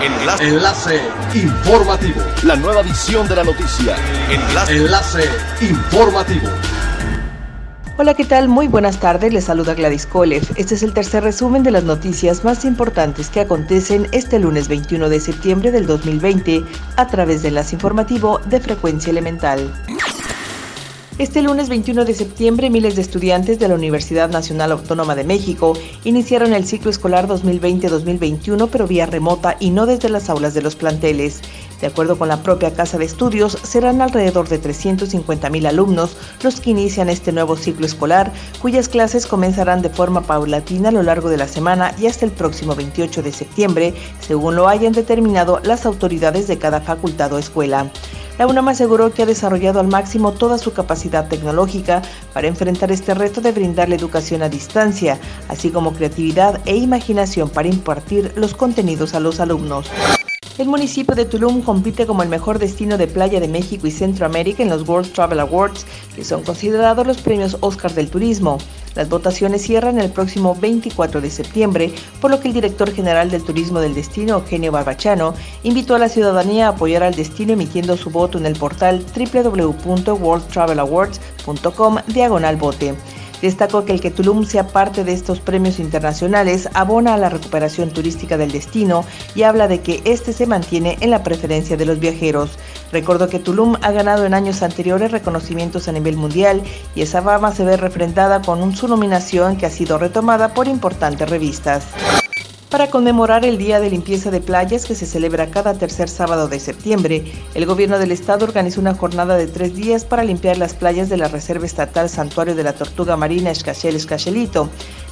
Enlace. Enlace informativo. La nueva edición de la noticia. Enlace. Enlace informativo. Hola, ¿qué tal? Muy buenas tardes. Les saluda Gladys Kolev. Este es el tercer resumen de las noticias más importantes que acontecen este lunes 21 de septiembre del 2020 a través de Enlace Informativo de Frecuencia Elemental. Este lunes 21 de septiembre, miles de estudiantes de la Universidad Nacional Autónoma de México iniciaron el ciclo escolar 2020-2021, pero vía remota y no desde las aulas de los planteles. De acuerdo con la propia Casa de Estudios, serán alrededor de 350 mil alumnos los que inician este nuevo ciclo escolar, cuyas clases comenzarán de forma paulatina a lo largo de la semana y hasta el próximo 28 de septiembre, según lo hayan determinado las autoridades de cada facultad o escuela. La UNAM aseguró que ha desarrollado al máximo toda su capacidad tecnológica para enfrentar este reto de brindar la educación a distancia, así como creatividad e imaginación para impartir los contenidos a los alumnos. El municipio de Tulum compite como el mejor destino de playa de México y Centroamérica en los World Travel Awards, que son considerados los premios Oscar del turismo. Las votaciones cierran el próximo 24 de septiembre, por lo que el director general del turismo del destino, Eugenio Barbachano, invitó a la ciudadanía a apoyar al destino emitiendo su voto en el portal www.worldtravelawards.com diagonal vote. Destacó que el que Tulum sea parte de estos premios internacionales abona a la recuperación turística del destino y habla de que este se mantiene en la preferencia de los viajeros. Recordó que Tulum ha ganado en años anteriores reconocimientos a nivel mundial y esa fama se ve refrendada con su nominación que ha sido retomada por importantes revistas. Para conmemorar el Día de Limpieza de Playas que se celebra cada tercer sábado de septiembre, el gobierno del estado organizó una jornada de tres días para limpiar las playas de la Reserva Estatal Santuario de la Tortuga Marina Escachel Escachelito.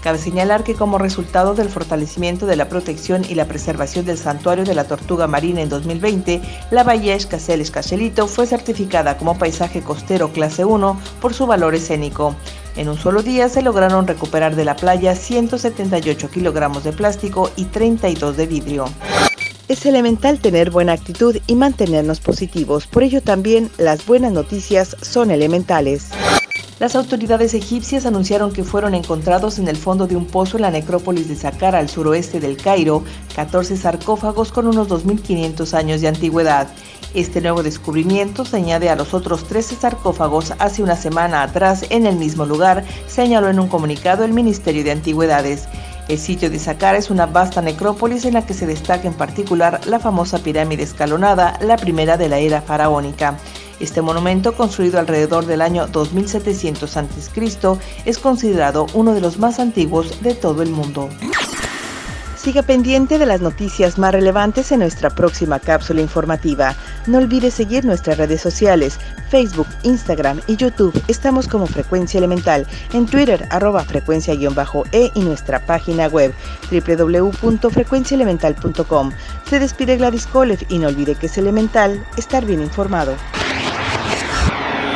Cabe señalar que como resultado del fortalecimiento de la protección y la preservación del Santuario de la Tortuga Marina en 2020, la bahía Escachel Escachelito fue certificada como paisaje costero clase 1 por su valor escénico. En un solo día se lograron recuperar de la playa 178 kilogramos de plástico y 32 de vidrio. Es elemental tener buena actitud y mantenernos positivos, por ello también las buenas noticias son elementales. Las autoridades egipcias anunciaron que fueron encontrados en el fondo de un pozo en la necrópolis de Saqqara, al suroeste del Cairo, 14 sarcófagos con unos 2.500 años de antigüedad. Este nuevo descubrimiento se añade a los otros 13 sarcófagos hace una semana atrás en el mismo lugar, señaló en un comunicado el Ministerio de Antigüedades. El sitio de Saqqara es una vasta necrópolis en la que se destaca en particular la famosa pirámide escalonada, la primera de la era faraónica. Este monumento, construido alrededor del año 2700 a.C., es considerado uno de los más antiguos de todo el mundo. Siga pendiente de las noticias más relevantes en nuestra próxima cápsula informativa. No olvide seguir nuestras redes sociales, Facebook, Instagram y YouTube. Estamos como Frecuencia Elemental, en Twitter arroba frecuencia-e y nuestra página web www.frecuenciaelemental.com. Se despide Gladys Kolev y no olvide que es elemental estar bien informado.